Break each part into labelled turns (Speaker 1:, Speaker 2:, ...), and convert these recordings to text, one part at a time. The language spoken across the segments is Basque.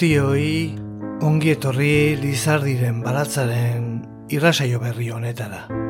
Speaker 1: Guztioi ongi etorri Lizardiren balatzaren irrasaio berri honetara.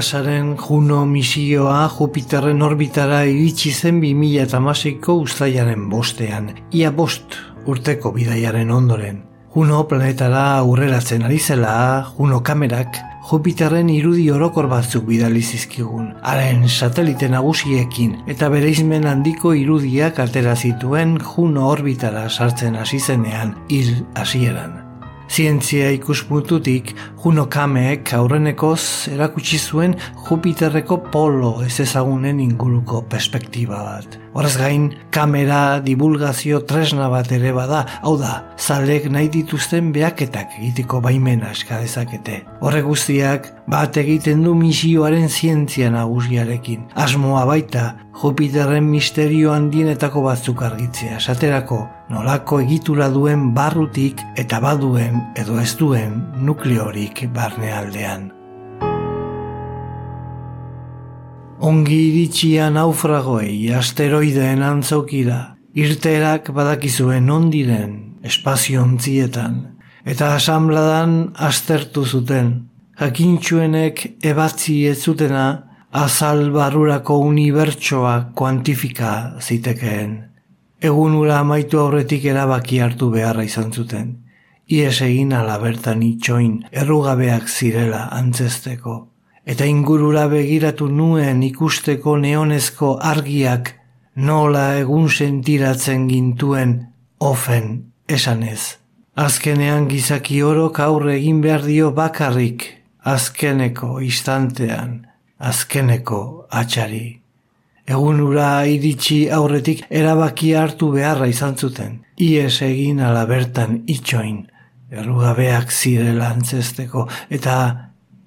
Speaker 1: NASAren Juno misioa Jupiterren orbitara iritsi zen 2008ko ustaiaren bostean, ia bost urteko bidaiaren ondoren. Juno planetara aurreratzen ari zela, Juno kamerak Jupiterren irudi orokor batzuk bidali zizkigun, haren satelite nagusiekin eta bereizmen handiko irudiak atera zituen Juno orbitara sartzen hasi zenean hil hasieran. Zientzia ikuspuntutik, Juno Kameek aurrenekoz erakutsi zuen Jupiterreko polo ez ezagunen inguruko perspektiba bat. Horrez gain, kamera divulgazio tresna bat ere bada, hau da, zalek nahi dituzten behaketak egiteko baimena eskadezakete. Horre guztiak, bat egiten du misioaren zientzia nagusiarekin. Asmoa baita, Jupiterren misterio handienetako batzuk argitzea, esaterako nolako egitura duen barrutik eta baduen edo ez duen nukleorik barnealdean. Ongi iritsia naufragoei asteroideen antzokira, irterak badakizuen ondiren espaziontzietan, eta asambladan astertu zuten, jakintxuenek ebatzi ez zutena azal barrurako unibertsoa kuantifika zitekeen. Egun ura amaitu aurretik erabaki hartu beharra izan zuten. Ies egin ala bertan itxoin errugabeak zirela antzesteko. Eta ingurura begiratu nuen ikusteko neonezko argiak nola egun sentiratzen gintuen ofen esanez. Azkenean gizaki orok aurre egin behar dio bakarrik, azkeneko istantean, azkeneko atxari. Egun ura iritsi aurretik erabaki hartu beharra izan zuten. Ies egin ala bertan itxoin, errugabeak zirela antzesteko, eta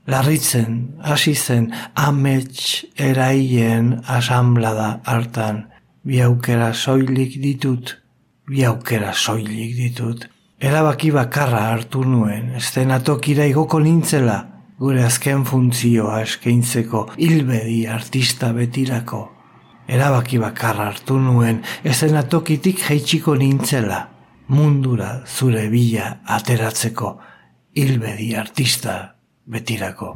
Speaker 1: larritzen, hasi zen, amets eraien asamblada hartan. Bi aukera soilik ditut, bi aukera soilik ditut. Erabaki bakarra hartu nuen, estenatokira igoko nintzela, gure azken funtzioa eskaintzeko hilbedi artista betirako. Erabaki bakarra hartu nuen ezena tokitik jaitsiko nintzela, mundura zure bila ateratzeko hilbedi artista betirako.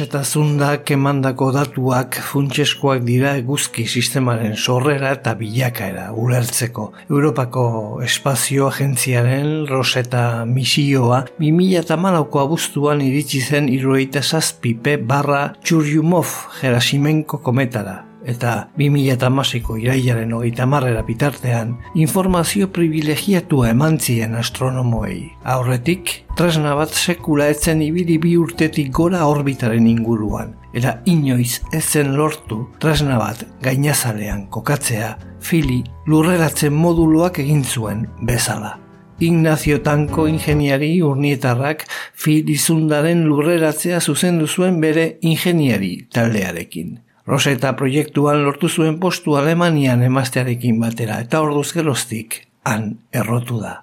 Speaker 1: Eta zundak emandako datuak funtseskoak dira eguzki sistemaren sorrera eta bilakaera ulertzeko. Europako Espazio Agentziaren Roseta misioa 2008ko abuztuan iritsi zen irueita zazpipe barra Txurjumov Gerasimenko kometara eta 2008ko irailaren hogeita marrera bitartean informazio privilegiatua eman zien astronomoei. Aurretik, tresna bat sekula etzen ibili bi urtetik gora orbitaren inguruan, eta inoiz ezen lortu tresna bat gainazalean kokatzea, fili lurreratzen moduluak egin zuen bezala. Ignacio Tanko ingeniari urnietarrak filizundaren lurreratzea zuzendu zuen bere ingeniari taldearekin. Roseta proiektuan lortu zuen postu Alemanian emaztearekin batera eta orduz geroztik han errotu da.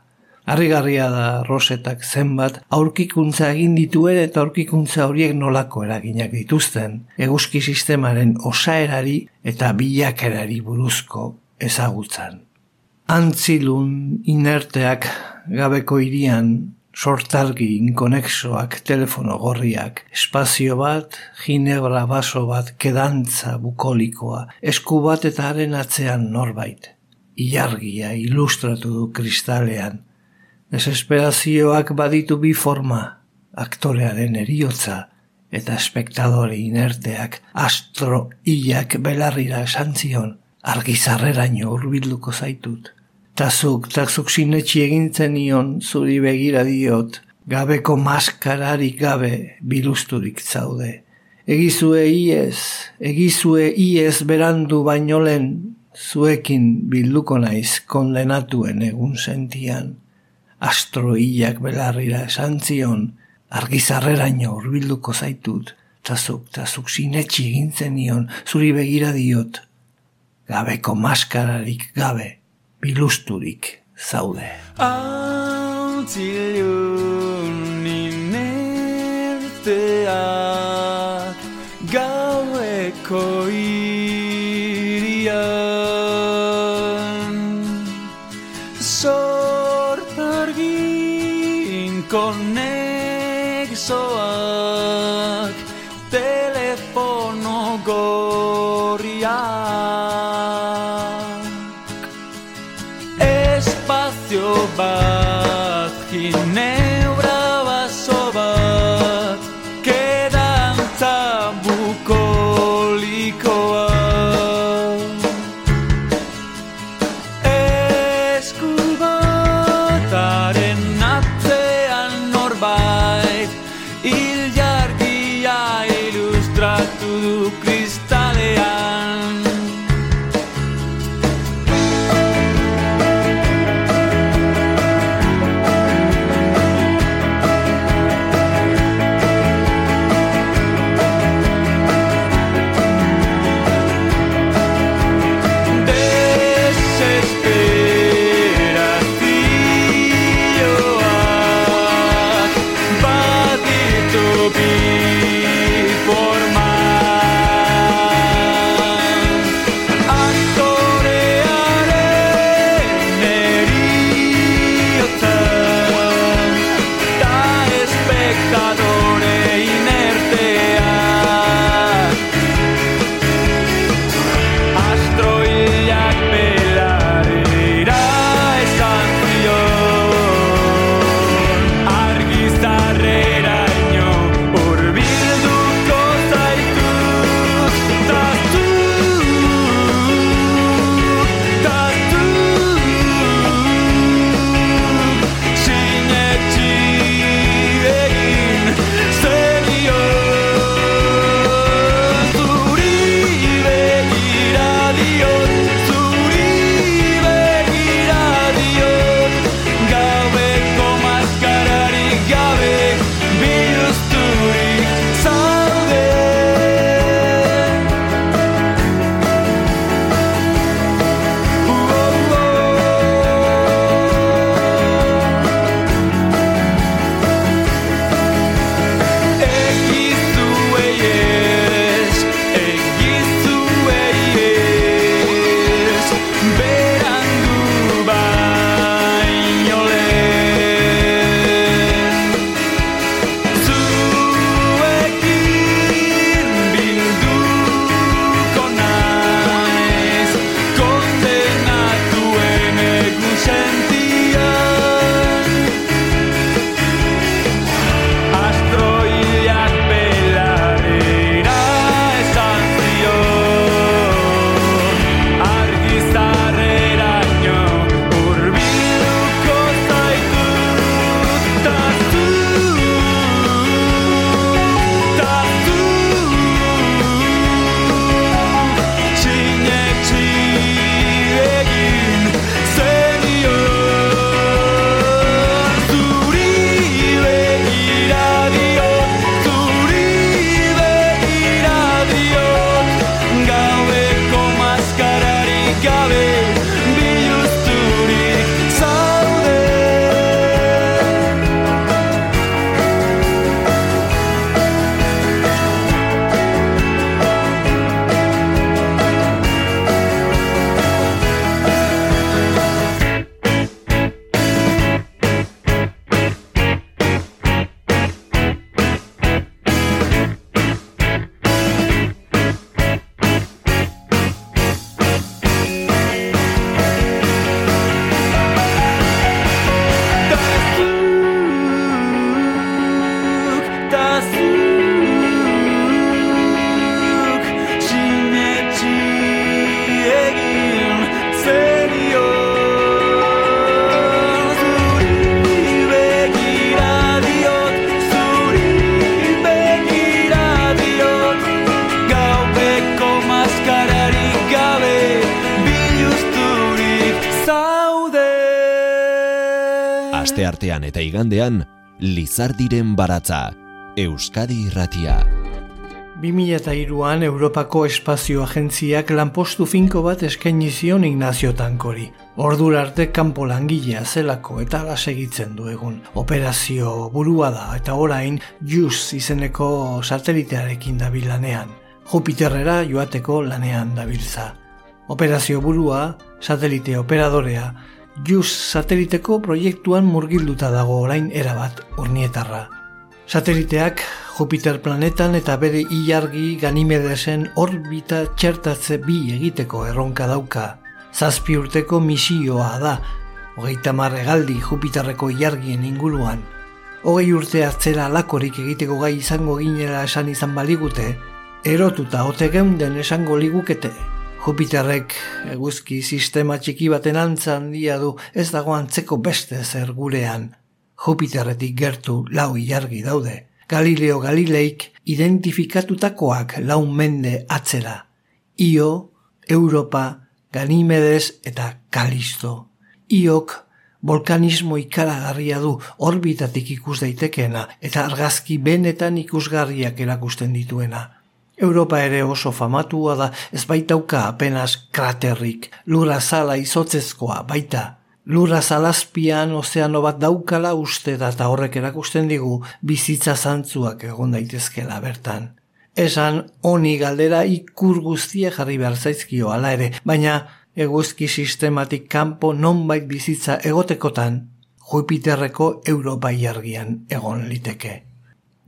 Speaker 1: Arrigarria da Rosetak zenbat aurkikuntza egin dituen eta aurkikuntza horiek nolako eraginak dituzten eguzki sistemaren osaerari eta bilakerari buruzko ezagutzan. Antzilun inerteak gabeko irian sortargi inkonexoak telefono gorriak, espazio bat, ginebra baso bat, kedantza bukolikoa, esku bat eta haren atzean norbait. Iargia ilustratu du kristalean. Desesperazioak baditu bi forma, aktorearen eriotza, eta espektadore inerteak astro iak belarrira esan zion, argizarreraino urbilduko zaitut. Tazuk, tazuk sinetxi egintzen ion zuri begira diot, gabeko maskararik gabe bilusturik zaude. Egizue iez, egizue iez berandu bainolen, zuekin bilduko naiz kondenatuen egun sentian. Astroiak belarrira esan zion, argizarreraino urbilduko zaitut, tazuk, tazuk sinetxi egintzen ion zuri begira diot, gabeko maskararik gabe bilusturik zaude.
Speaker 2: Antzilun inerteak gaueko
Speaker 3: Aste artean eta igandean, Lizardiren baratza, Euskadi irratia.
Speaker 1: 2002an Europako Espazio Agentziak lanpostu finko bat eskaini zion Ignacio Tankori. Ordura arte kanpo langilea zelako eta ala segitzen du egun. Operazio burua da eta orain JUICE izeneko satelitearekin dabil lanean. Jupiterrera joateko lanean dabiltza. Operazio burua, satelite operadorea, JUICE sateliteko proiektuan murgilduta dago orain erabat urnietarra. Sateliteak Jupiter planetan eta bere ilargi Ganimedesen orbita txertatze bi egiteko erronka dauka. Zazpi urteko misioa da, hogeita marregaldi Jupiterreko ilargien inguruan. Hogei urte atzera lakorik egiteko gai izango ginela esan izan baligute, erotuta ote geunden esango ligukete. Jupiterrek eguzki sistema txiki baten antza handia du ez dago antzeko beste zer gurean. Jupiterretik gertu lau ilargi daude. Galileo Galileik identifikatutakoak lau mende atzera. Io, Europa, Ganimedes eta Kalisto. Iok volkanismo ikaragarria du orbitatik ikus daitekeena eta argazki benetan ikusgarriak erakusten dituena. Europa ere oso famatua da ez baitauka apenas kraterrik, lura zala izotzezkoa baita. Lura zalazpian ozeano bat daukala uste da eta horrek erakusten digu bizitza zantzuak egon daitezkela bertan. Esan honi galdera ikur guztia jarri behar zaizkio ala ere, baina eguzki sistematik kanpo nonbait bizitza egotekotan, Jupiterreko Europa iargian egon liteke.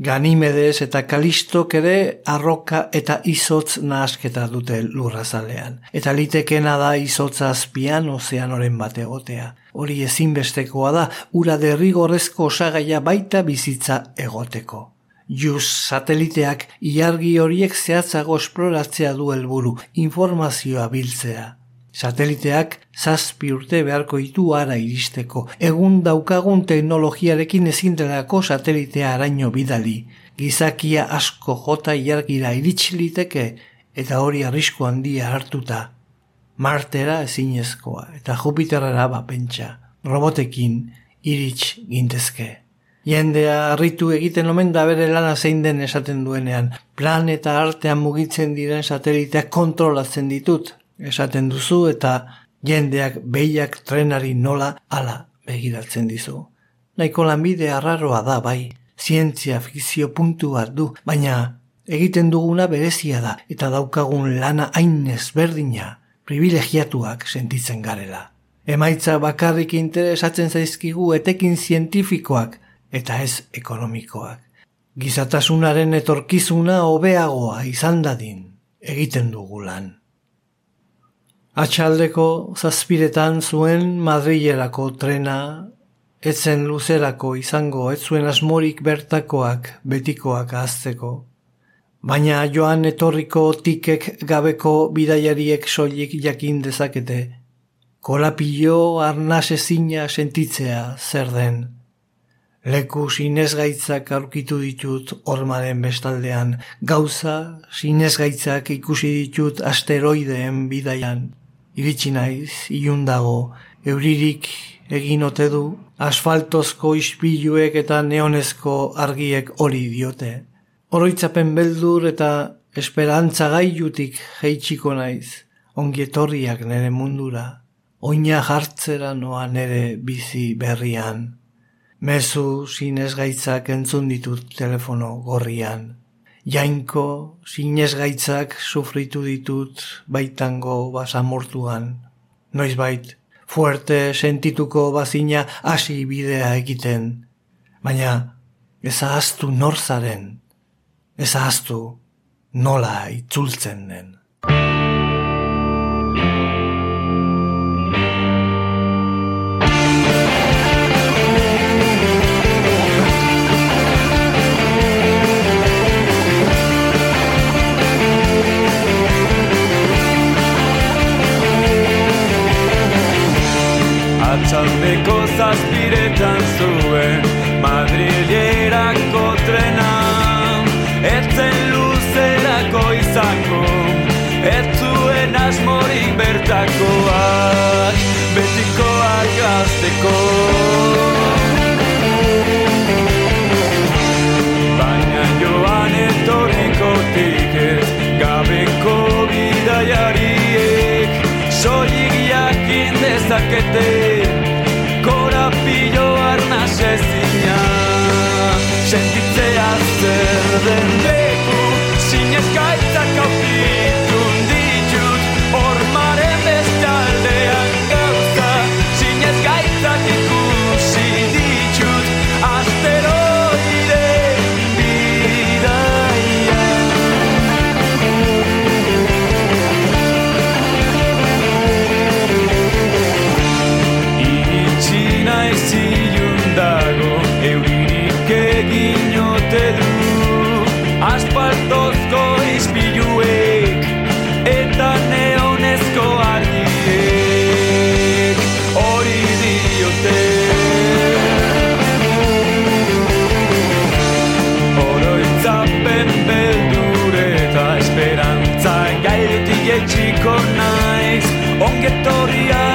Speaker 1: Ganimedes eta Kalistok ere arroka eta izotz nahasketa dute lurrazalean. Eta litekena da izotza azpian ozeanoren bat egotea. Hori ezinbestekoa da, ura derrigorrezko osagaia baita bizitza egoteko. Jus sateliteak iargi horiek zehatzago esploratzea du helburu, informazioa biltzea. Sateliteak zazpi urte beharko ditu ara iristeko. Egun daukagun teknologiarekin ezin delako satelitea araño bidali. Gizakia asko jota iargira iritsiliteke eta hori arrisku handia hartuta. Martera ezinezkoa eta Jupiterrera bapentsa. Robotekin irits gintezke. Jendea harritu egiten omen da bere lana zein den esaten duenean. Planeta artean mugitzen diren sateliteak kontrolatzen ditut esaten duzu eta jendeak behiak trenari nola ala begiratzen dizu. Naiko lanbide arraroa da bai, zientzia fikzio puntu bat du, baina egiten duguna berezia da eta daukagun lana hain ezberdina, privilegiatuak sentitzen garela. Emaitza bakarrik interesatzen zaizkigu etekin zientifikoak eta ez ekonomikoak. Gizatasunaren etorkizuna hobeagoa izan dadin egiten dugu lan. Atxaldeko zazpiretan zuen Madrilerako trena, etzen luzerako izango, ez zuen asmorik bertakoak, betikoak azteko. Baina joan etorriko tikek gabeko bidaiariek soilik jakin dezakete. Kolapillo arnaz ezina sentitzea zer den. Leku sinezgaitzak aurkitu ditut ormaren bestaldean, gauza sinezgaitzak ikusi ditut asteroideen bidaian iritsi naiz, ilun dago, euririk egin ote du, asfaltozko ispiluek eta neonezko argiek hori diote. Oroitzapen beldur eta esperantza gaiutik jeitsiko naiz, ongietorriak nere mundura, oina jartzera noa nere bizi berrian. Mezu zinez gaitzak entzun ditut telefono gorrian jainko sinez gaitzak sufritu ditut baitango basamortuan. Noiz bait, fuerte sentituko bazina hasi bidea egiten. Baina ez ahaztu norzaren, ez ahaztu nola itzultzen den.
Speaker 2: Atxaldeko zazpiretan zuen Madrilerako trena Etzen luzerako izango Ez zuen asmorik bertakoak Betikoak gazteko. Baina joan etorriko tikez Gabeko bidaiariek Soilik jakin dezakete Korapillo arnaz Ongetorriak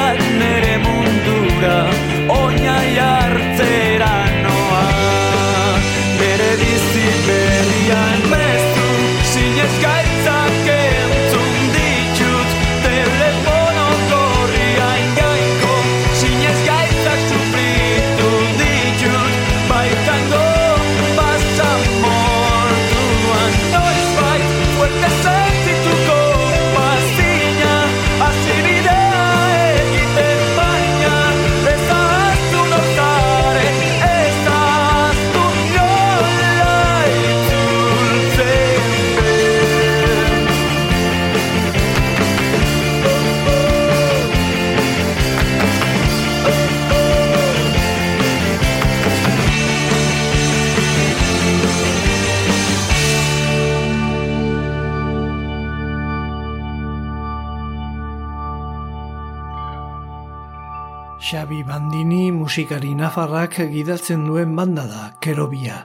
Speaker 1: Xabi Bandini musikari nafarrak gidatzen duen banda da, Kerobia.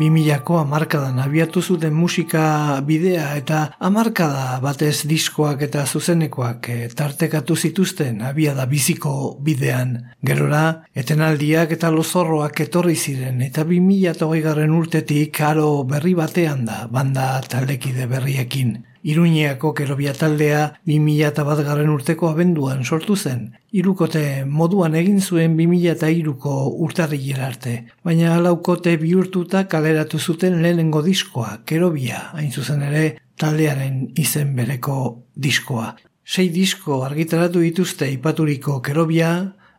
Speaker 1: 2000ko amarkadan abiatu zuten musika bidea eta amarkada batez diskoak eta zuzenekoak eh, tartekatu zituzten abiada biziko bidean. Gerora, etenaldiak eta lozorroak etorri ziren eta 2008 garren urtetik aro berri batean da banda taldekide berriekin. Iruñeako kerobia taldea 2001 garren urteko abenduan sortu zen. Irukote moduan egin zuen 2002ko urtarrilera arte, baina laukote bihurtuta kaleratu zuten lehenengo diskoa, kerobia, hain zuzen ere taldearen izen bereko diskoa. Sei disko argitaratu dituzte ipaturiko kerobia,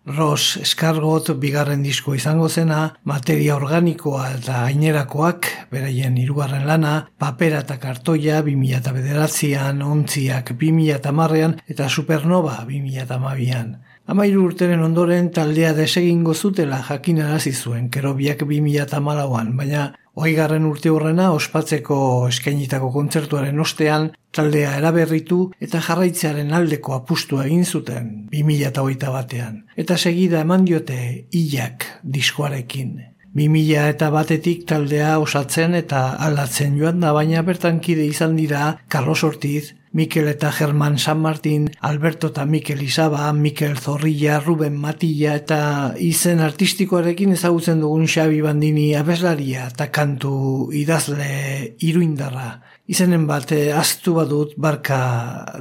Speaker 1: Ros Eskargot bigarren disko izango zena, materia organikoa eta gainerakoak, beraien hirugarren lana, papera eta kartoia 2000 bederatzean, ontziak 2000 eta supernova 2000 Amairu urteren ondoren taldea desegingo zutela jakinarazi zuen kerobiak 2008an, baina Oigarren urte horrena ospatzeko eskainitako kontzertuaren ostean taldea eraberritu eta jarraitzearen aldeko apustu egin zuten 2008 batean. Eta segida eman diote hilak diskoarekin. 2000 eta batetik taldea osatzen eta aldatzen joan da, baina bertan kide izan dira Carlos Ortiz, Mikel eta German San Martin, Alberto eta Mikel Isaba, Mikel Zorrilla, Ruben Matilla eta izen artistikoarekin ezagutzen dugun Xabi Bandini abeslaria eta kantu idazle iruindarra. Izenen bat, eh, aztu badut barka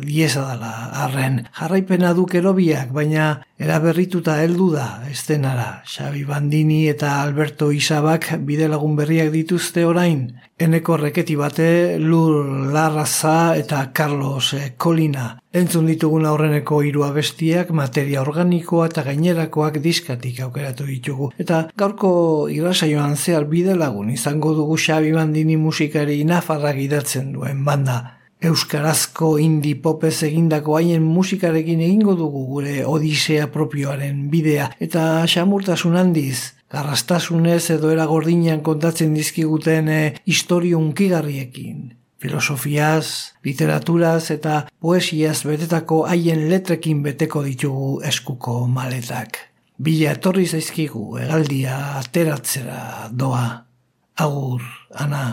Speaker 1: dieza dela, arren. Jarraipena duk erobiak, baina eraberrituta heldu da estenara. Xabi Bandini eta Alberto Isabak bide lagun berriak dituzte orain. Eneko reketi bate, Lur Larraza eta Carlos eh, Kolina. Entzun ditugun aurreneko hiru abestiak, materia organikoa eta gainerakoak diskatik aukeratu ditugu. Eta gaurko irrasaioan zehar bide lagun izango dugu Xabi Bandini musikari nafarrak idatzen duen banda. Euskarazko indie popez egindako haien musikarekin egingo dugu gure odisea propioaren bidea eta xamurtasun handiz, garrastasunez edo era gordinean kontatzen dizkiguten e, historio unkigarriekin. Filosofiaz, literaturaz eta poesiaz betetako haien letrekin beteko ditugu eskuko maletak. Bila etorri zaizkigu hegaldia ateratzera doa. Agur, ana,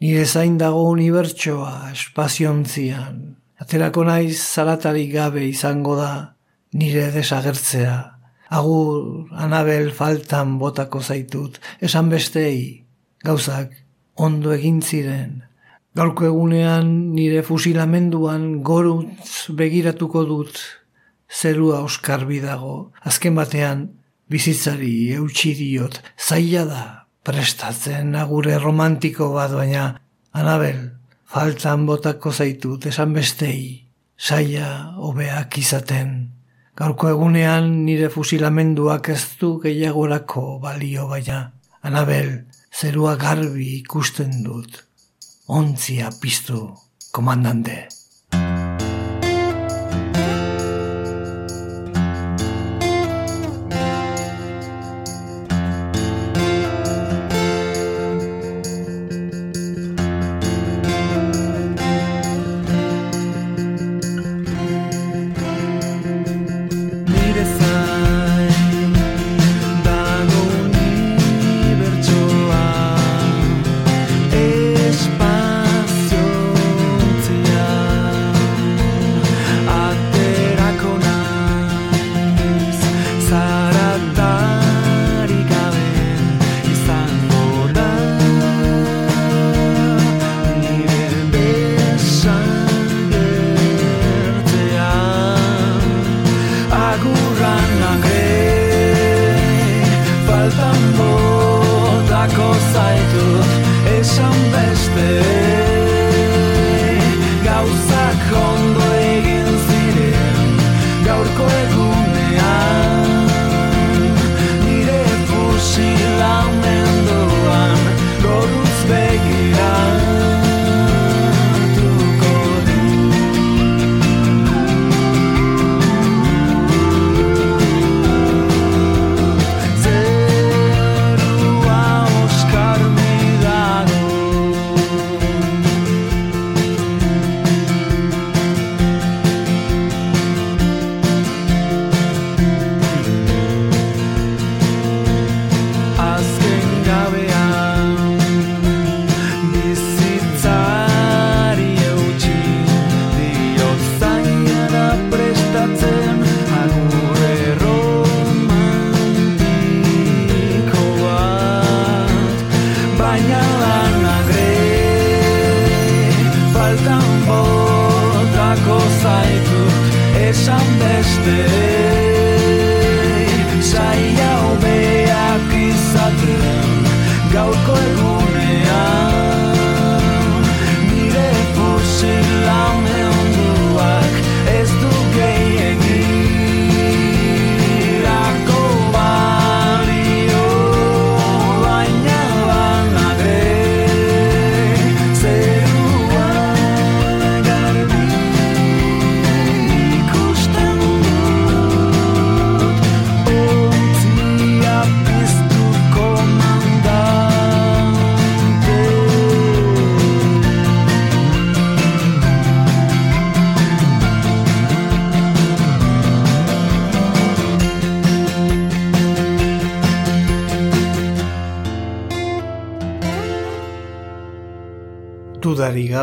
Speaker 1: nire zain dago unibertsoa espaziontzian. Aterako naiz zaratarik gabe izango da nire desagertzea. Agur, Anabel faltan botako zaitut, esan bestei, gauzak ondo egin ziren. Gaurko egunean nire fusilamenduan gorutz begiratuko dut zerua oskarbi dago. Azken batean bizitzari eutxi diot zaila da prestatzen agure romantiko bat baina Anabel faltan botako zaitut esan bestei saia hobeak izaten. Gaurko egunean nire fusilamenduak ez du gehiagorako balio baina Anabel zerua garbi ikusten dut ontzia piztu, komandante.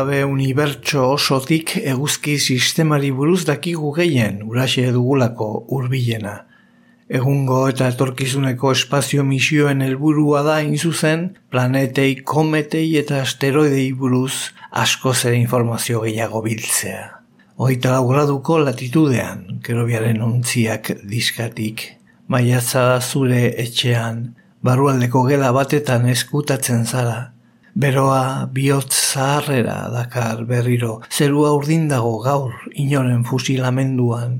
Speaker 1: Gabe unibertso osotik eguzki sistemari buruz dakigu gehien uraxe dugulako hurbilena. Egungo eta etorkizuneko espazio misioen helburua da zuzen planetei, kometei eta asteroidei buruz asko zer informazio gehiago biltzea. Oita laugraduko latitudean, kerobiaren ontziak diskatik, maiatza zure etxean, barrualdeko gela batetan eskutatzen zara, Beroa bihotz zaharrera dakar berriro, zerua urdin dago gaur inoren fusilamenduan.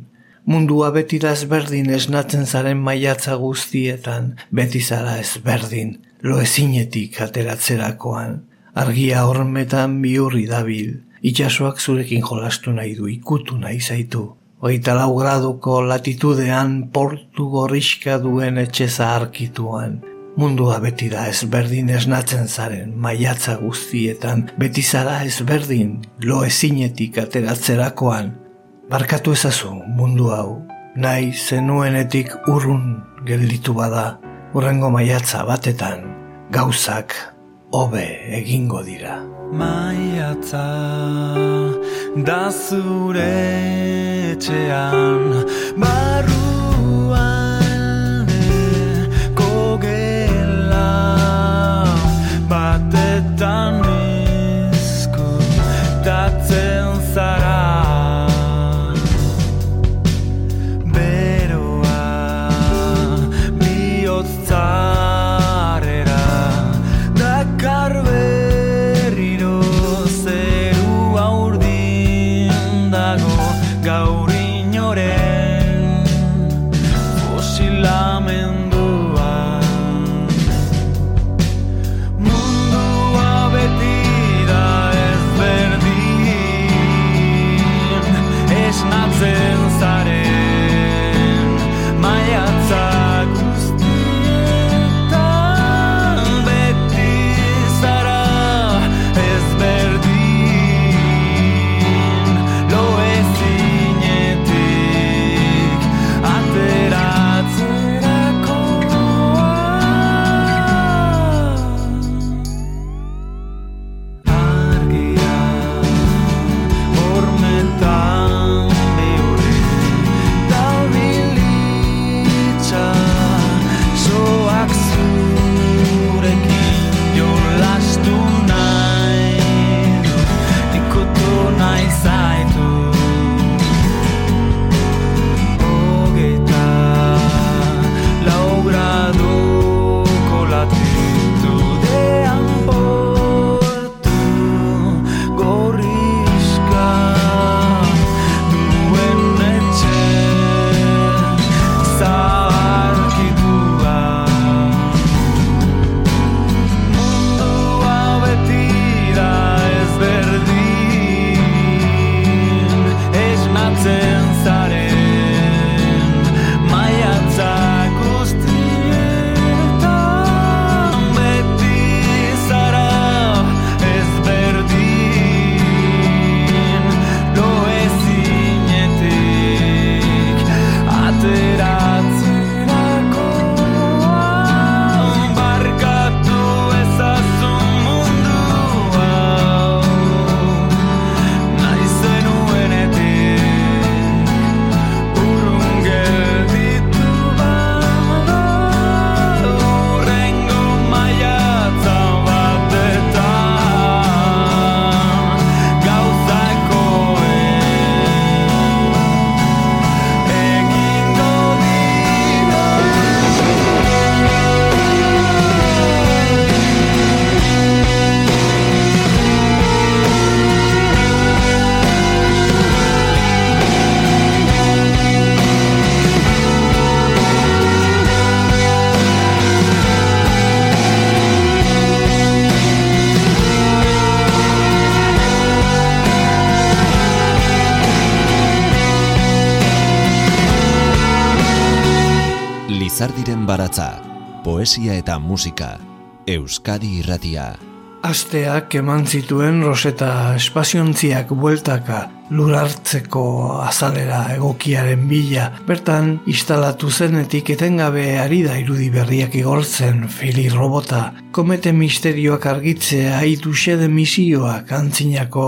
Speaker 1: Mundua beti da ezberdin esnatzen zaren maiatza guztietan, beti zara ezberdin, lo ezinetik ateratzerakoan. Argia hormetan bihurri dabil, itxasoak zurekin jolastu nahi du, ikutu nahi zaitu. Oita lau graduko latitudean portu gorriska duen etxe zaharkituan. Mundua beti da ezberdin esnatzen zaren maiatza guztietan, beti zara ezberdin lo ezinetik ateratzerakoan. Barkatu ezazu mundu hau, nahi zenuenetik urrun gelditu bada, urrengo maiatza batetan, gauzak hobe egingo dira.
Speaker 2: Maiatza da zure etxean, barru
Speaker 3: poesia eta musika, Euskadi irratia.
Speaker 1: Asteak eman zituen roseta espaziontziak bueltaka, lurartzeko azalera egokiaren bila. Bertan, instalatu zenetik etengabe ari da irudi berriak igortzen fili robota. Komete misterioak argitzea haitu xede misioak antzinako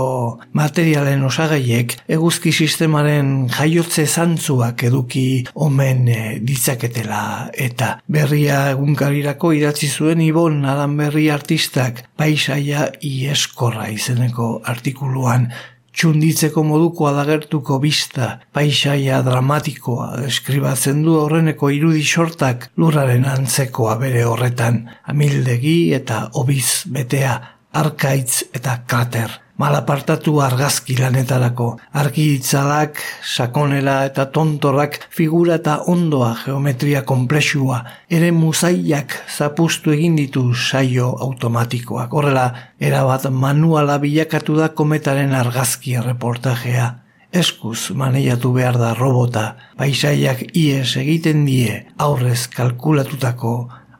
Speaker 1: materialen osagaiek eguzki sistemaren jaiotze zantzuak eduki omen e, ditzaketela eta berria egunkarirako idatzi zuen ibon adan berri artistak paisaia ieskorra izeneko artikuluan txunditzeko moduko adagertuko bista, paisaia dramatikoa deskribatzen du horreneko irudi sortak lurraren antzekoa bere horretan, amildegi eta obiz betea, arkaitz eta kater malapartatu argazki lanetarako. Argi itzalak, sakonela eta tontorrak figura eta ondoa geometria komplexua, ere muzaiak zapustu egin ditu saio automatikoak. Horrela, erabat manuala bilakatu da kometaren argazki reportajea. Eskuz maneiatu behar da robota, paisaiak ies egiten die aurrez kalkulatutako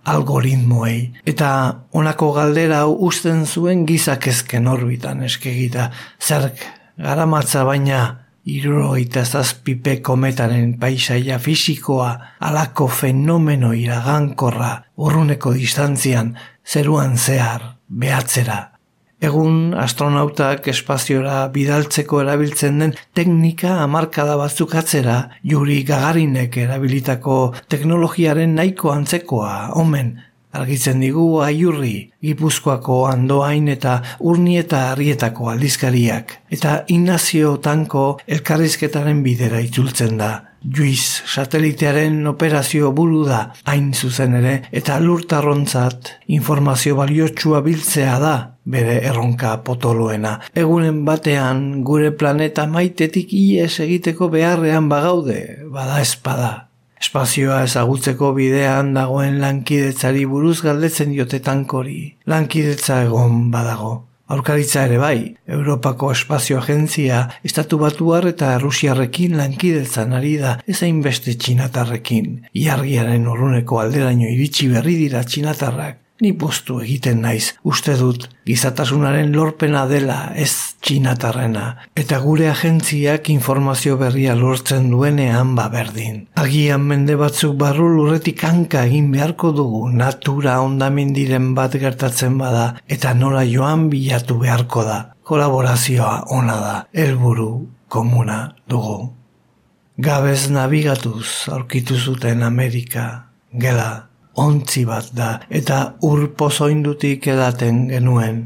Speaker 1: algoritmoei. Eta honako galdera usten zuen gizakezken orbitan eskegita. Zerk, garamatza baina irurogeita zazpipe kometaren paisaia fisikoa alako fenomeno iragankorra urruneko distantzian zeruan zehar behatzera Egun astronautak espaziora bidaltzeko erabiltzen den teknika hamarkada batzuk atzera, juri gagarinek erabilitako teknologiaren nahiko antzekoa, omen, argitzen digu aiurri, gipuzkoako andoain eta urni eta harrietako aldizkariak, eta Inazio Tanko elkarrizketaren bidera itzultzen da. Juiz satelitearen operazio buru da hain zuzen ere eta lurtarrontzat informazio baliotsua biltzea da bere erronka potoloena. Egunen batean gure planeta maitetik ies egiteko beharrean bagaude, bada espada. Espazioa ezagutzeko bidean dagoen lankidetzari buruz galdetzen diote tankori. Lankidetza egon badago. Aurkaritza ere bai, Europako Espazio Agentzia estatu batuar eta Rusiarrekin lankidetzan ari da ezain beste txinatarrekin. Iargiaren urruneko alderaino iritsi berri dira txinatarrak. Ni postu egiten naiz, uste dut, gizatasunaren lorpena dela ez txinatarrena, eta gure agentziak informazio berria lortzen duenean ba berdin. Agian mende batzuk barru lurretik hanka egin beharko dugu, natura ondamendiren bat gertatzen bada, eta nola joan bilatu beharko da. Kolaborazioa ona da, helburu komuna dugu. Gabez nabigatuz aurkitu zuten Amerika, gela, ontzi bat da eta ur pozoindutik edaten genuen.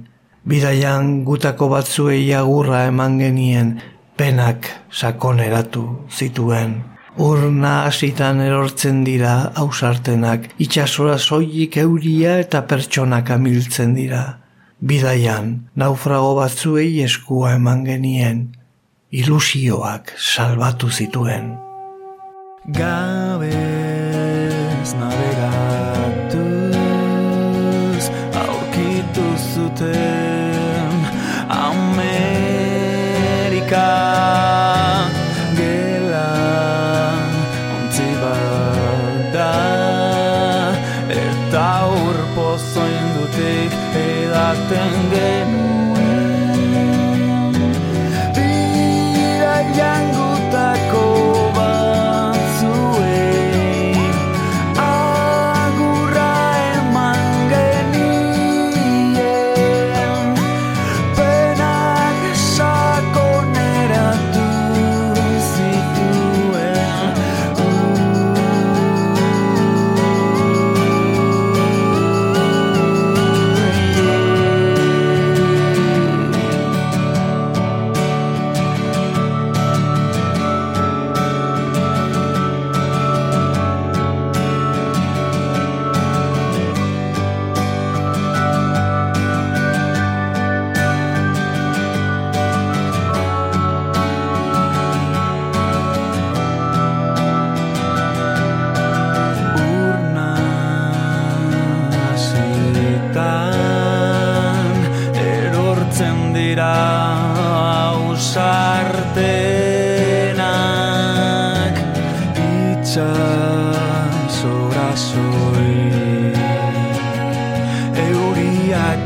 Speaker 1: Bidaian gutako batzuei agurra eman genien penak sakoneratu zituen. Urna hasitan erortzen dira ausartenak, itxasora soilik euria eta pertsonak amiltzen dira. Bidaian, naufrago batzuei eskua eman genien, ilusioak salbatu zituen.
Speaker 2: Gabez navegatuz zuten Amerika gela ontzi bat da. Eta urpozo indutik edaten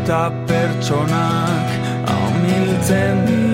Speaker 2: eta pertsonak amiltzen dira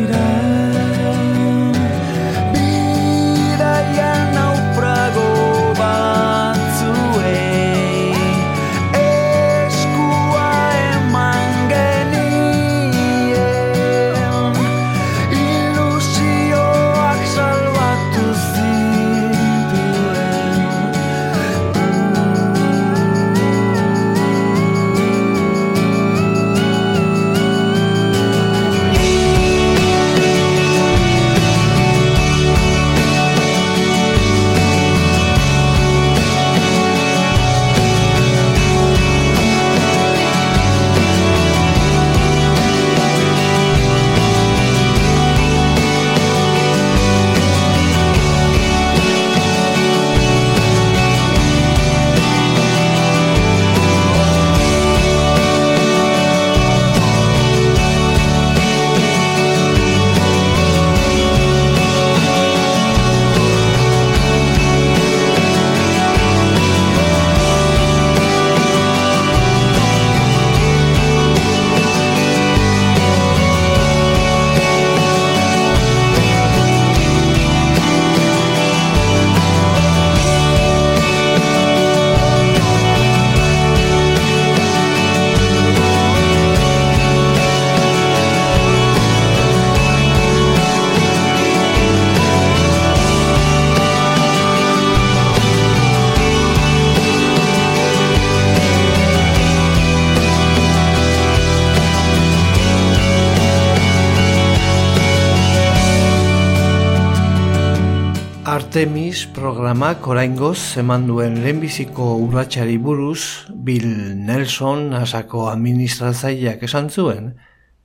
Speaker 1: Artemis programak oraingoz eman duen lehenbiziko urratsari buruz Bill Nelson asako administrazaileak esan zuen,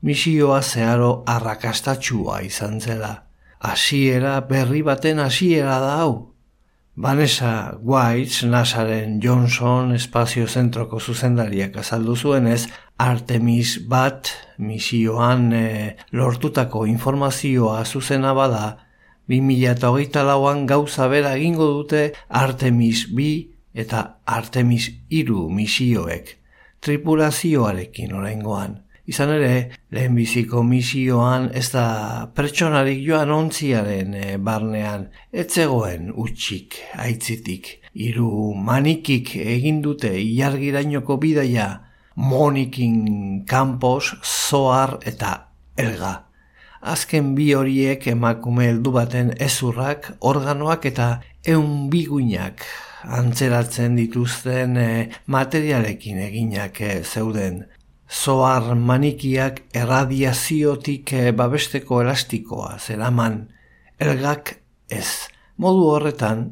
Speaker 1: misioa zeharo arrakastatxua izan zela. Hasiera berri baten hasiera da hau. Vanessa White, Nasaren Johnson espazio zentroko zuzendariak azaldu zuenez, Artemis bat misioan e, lortutako informazioa zuzena bada, 2008 lauan gauza bera egingo dute Artemis bi eta Artemis iru misioek, tripulazioarekin oraingoan. Izan ere, lehenbiziko misioan ez da pertsonarik joan ontziaren e, barnean, etzegoen utxik, aitzitik, hiru manikik egin dute ilargirainoko bidaia, monikin kanpos, zoar eta elga. Azken bi horiek emakume heldu baten ezurrak, organoak eta eun biguinak antzeratzen dituzten e, materialekin eginak e, zeuden zoar manikiak erradiaziotik eh, babesteko elastikoa zeraman, elgak ez. Modu horretan,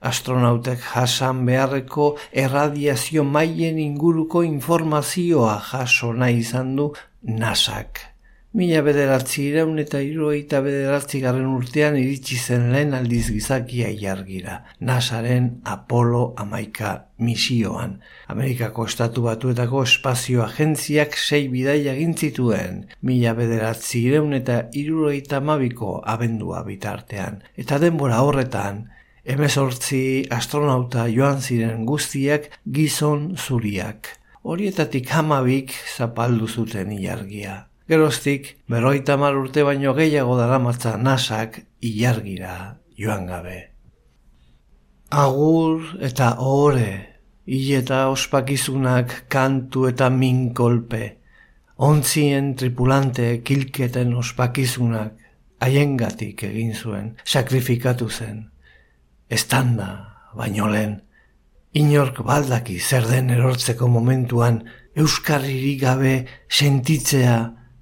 Speaker 1: astronautek jasan beharreko erradiazio maien inguruko informazioa jaso nahi izan du nasak. Mila bederatzi iraun eta irueita bederatzi garren urtean iritsi zen lehen aldiz gizakia jargira. Nasaren Apollo amaika misioan. Amerikako estatu batuetako espazio agentziak sei bidai agintzituen. Mila bederatzi iraun eta irueita mabiko abendua bitartean. Eta denbora horretan, emezortzi astronauta joan ziren guztiak gizon zuriak. Horietatik hamabik zapaldu zuten ilargia. Geroztik, berroita mar urte baino gehiago daramatza nasak ilargira joan gabe. Agur eta ohore, hile eta ospakizunak kantu eta minkolpe, ontzien tripulante kilketen ospakizunak, haiengatik egin zuen, sakrifikatu zen. Estanda, baino lehen, inork baldaki zer den erortzeko momentuan, euskarririk gabe sentitzea,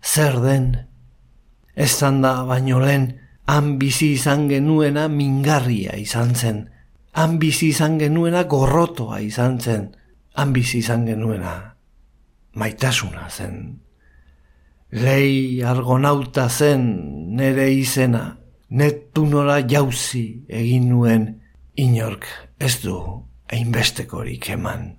Speaker 1: zer den. Ez da baino lehen, han bizi izan genuena mingarria izan zen. Han bizi izan genuena gorrotoa izan zen. Han bizi izan genuena maitasuna zen. Lei argonauta zen nere izena, netunora jauzi egin nuen inork ez du einbestekorik eman.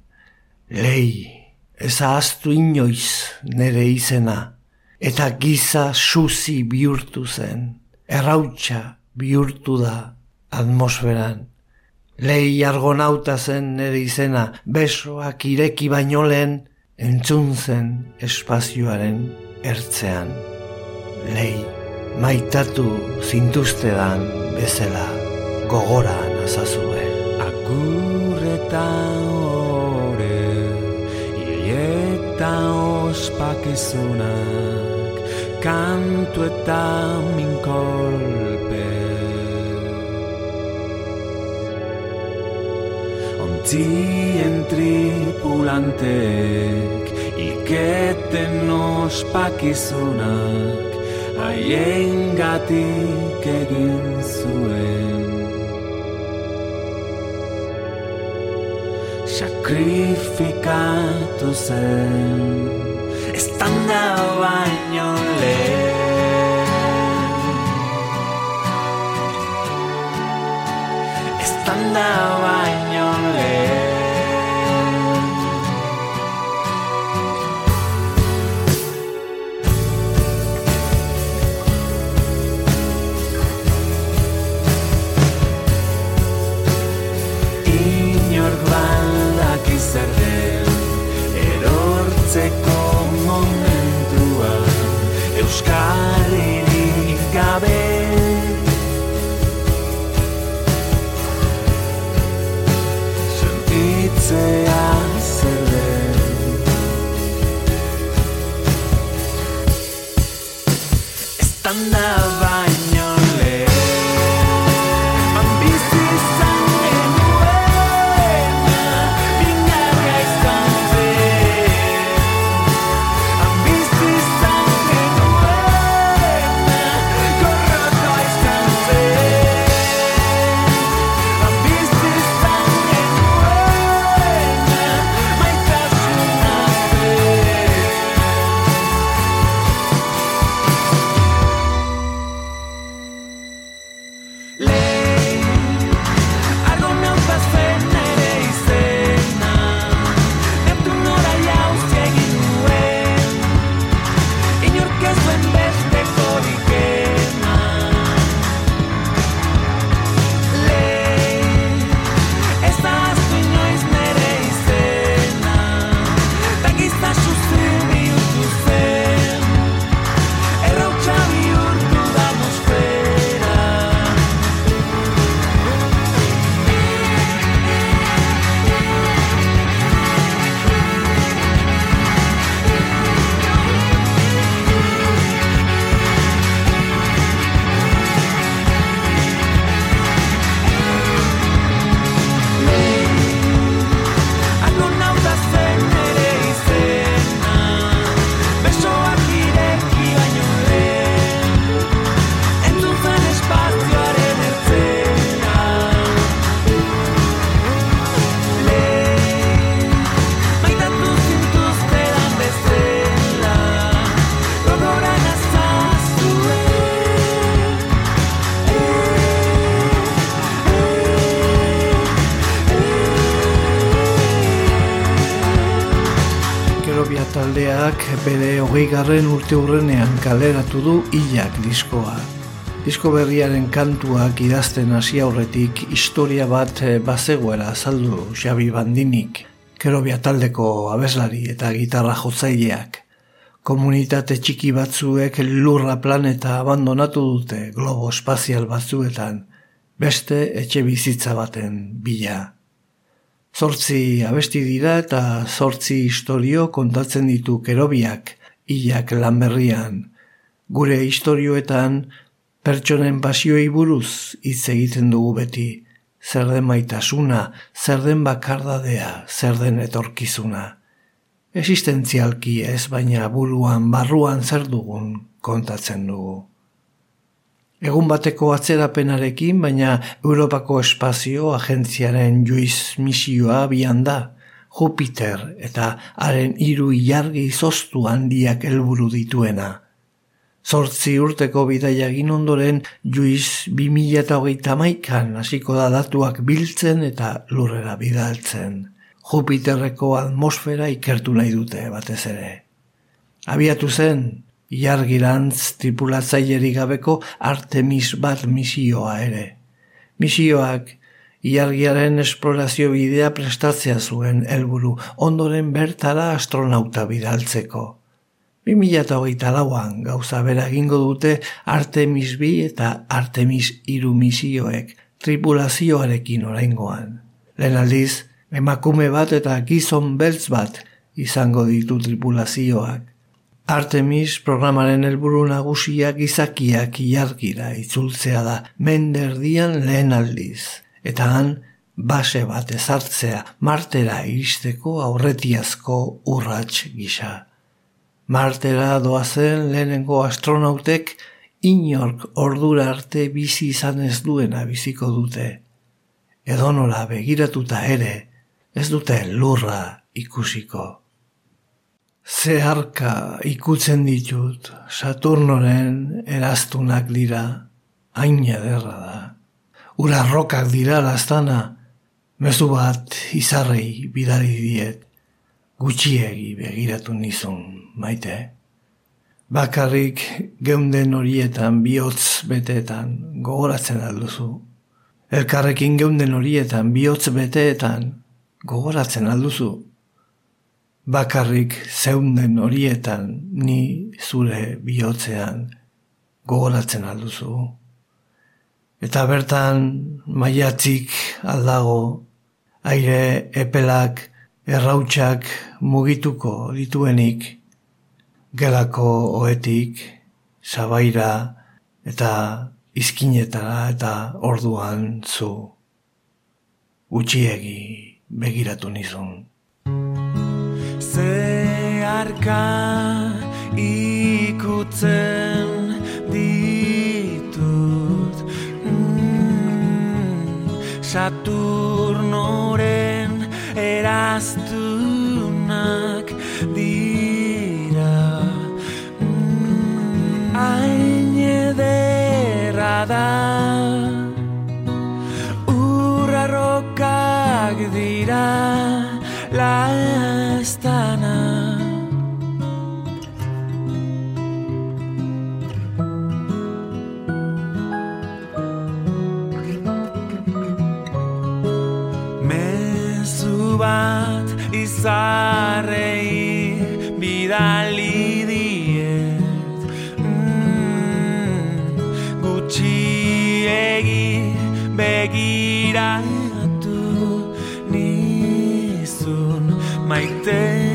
Speaker 1: Lei, ez ahaztu inoiz nere izena, eta giza suzi bihurtu zen, errautxa bihurtu da atmosferan. Lei argonauta zen nire izena, besoak ireki baino lehen, entzun zen espazioaren ertzean. Lei, maitatu zintuztedan bezala, gogora nazazue.
Speaker 2: Agurretan ore, ieta ospakizunak, kantu eta minkolpe Ontzien tripulantek iketen ospakizunak haien gatik egin zuen Sakrifikatu zen Estanda baino Estanda baino lehen Inork baldak izarren Erortzeko momentua Euskaririk
Speaker 1: urte urrenean kaleratu du hilak diskoa. Disko berriaren kantuak idazten hasi aurretik historia bat bazegoera azaldu Xabi Bandinik, kerobia taldeko abeslari eta gitarra jotzaileak. Komunitate txiki batzuek lurra planeta abandonatu dute globo espazial batzuetan, beste etxe bizitza baten bila. Zortzi abesti dira eta zortzi historio kontatzen ditu kerobiak, hilak lanberrian. Gure historioetan pertsonen pasioi buruz hitz egiten dugu beti. Zer den maitasuna, zer den bakardadea, zer den etorkizuna. Existentzialki ez baina buruan barruan zer dugun kontatzen dugu. Egun bateko atzerapenarekin, baina Europako espazio agentziaren juiz misioa bian da, Jupiter eta haren hiru ilargi izoztu handiak helburu dituena. Zortzi urteko bidaia egin ondoren, juiz 2008 maikan hasiko da datuak biltzen eta lurrera bidaltzen. Jupiterreko atmosfera ikertu nahi dute batez ere. Abiatu zen, Iargirantz tripulatzaileri gabeko Artemis bat misioa ere. Misioak iargiaren esplorazio bidea prestatzea zuen helburu ondoren bertara astronauta bidaltzeko. 2008 lauan gauza bera egingo dute Artemis bi eta Artemis iru misioek tripulazioarekin oraingoan. Lehen aldiz, emakume bat eta gizon beltz bat izango ditu tripulazioak. Artemis programaren helburu nagusia gizakiak ilargira itzultzea da menderdian lehen aldiz. Eta han, base bat ezartzea martera iristeko aurretiazko urrats gisa. Martera doazen lehenengo astronautek inork ordura arte bizi izan ez duena biziko dute. Edonola begiratuta ere, ez dute lurra ikusiko. Zeharka ikutzen ditut, Saturnoren eraztunak dira, hain ederra da. Ura rokak dira lastana, mezu bat izarrei bidari diet, gutxiegi begiratu nizun, maite. Bakarrik geunden horietan bihotz beteetan gogoratzen alduzu. Elkarrekin geunden horietan bihotz beteetan gogoratzen alduzu bakarrik zeunden horietan ni zure bihotzean gogoratzen alduzu. Eta bertan maiatzik aldago, aire epelak errautsak mugituko dituenik, gelako oetik, sabaira eta izkinetara eta orduan zu. Gutxiegi begiratu nizun
Speaker 2: zeharka ikutzen Saturnoren eraztunak dira. Mm, Hain ederra da. Urra rokak dira. Lastana zarrei bidali diet mm, gutxi egi
Speaker 1: begiratu nizun maitea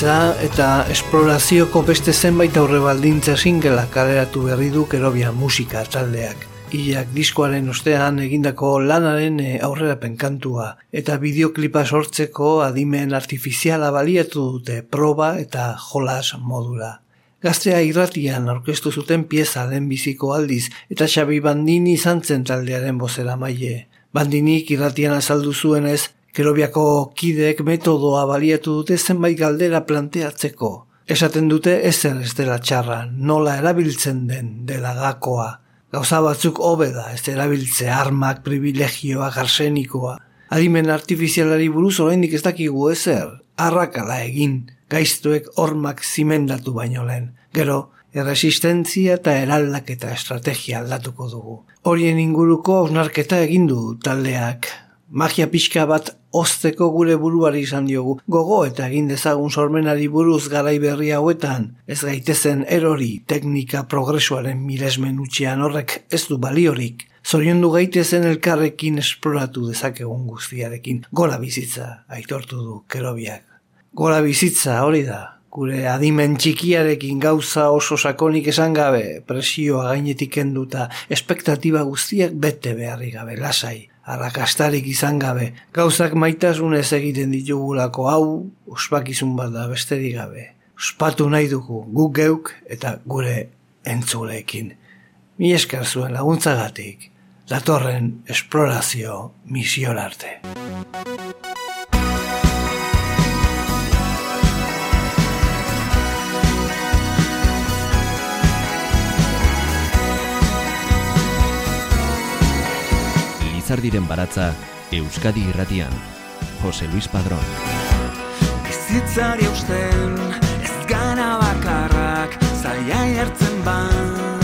Speaker 1: bizitza eta esplorazioko beste zenbait aurre baldintza singela kaleratu berri du kerobia musika taldeak. Iak diskoaren ostean egindako lanaren eh, aurrera penkantua eta bideoklipa sortzeko adimen artifiziala baliatu dute proba eta jolas modula. Gaztea irratian aurkeztu zuten pieza biziko aldiz eta Xabi Bandini izan zen taldearen bozera maile. Bandinik irratian azaldu zuenez, Kerobiako kidek metodoa baliatu dute zenbait galdera planteatzeko. Esaten dute ezer ez dela txarra, nola erabiltzen den dela gakoa. Gauza batzuk hobeda ez erabiltze armak, privilegioa, arsenikoa. Adimen artifizialari buruz oraindik ez dakigu ezer, arrakala egin, gaiztuek hormak zimendatu baino lehen. Gero, erresistentzia eta eraldaketa estrategia aldatuko dugu. Horien inguruko osnarketa egin du taldeak. Magia pixka bat ozteko gure buruari izan diogu. Gogo eta egin dezagun sormenari buruz garai berri hauetan, ez gaitezen erori teknika progresuaren miresmen utxean horrek ez du baliorik. Zorion du gaitezen elkarrekin esploratu dezakegun guztiarekin. Gola bizitza, aitortu du, kerobiak. Gola bizitza, hori da. Gure adimen txikiarekin gauza oso sakonik esan gabe, presioa gainetik enduta, espektatiba guztiak bete beharri gabe, lasai arrakastarik izan gabe, gauzak maitasunez egiten ditugulako hau, ospakizun bat da besterik gabe. Ospatu nahi dugu guk geuk eta gure entzuleekin. Mi esker zuen laguntzagatik, datorren esplorazio mision arte.
Speaker 3: Lizardiren baratza Euskadi irratian. Jose Luis Padrón.
Speaker 2: Bizitzari eusten ez gana bakarrak zaila hartzen badu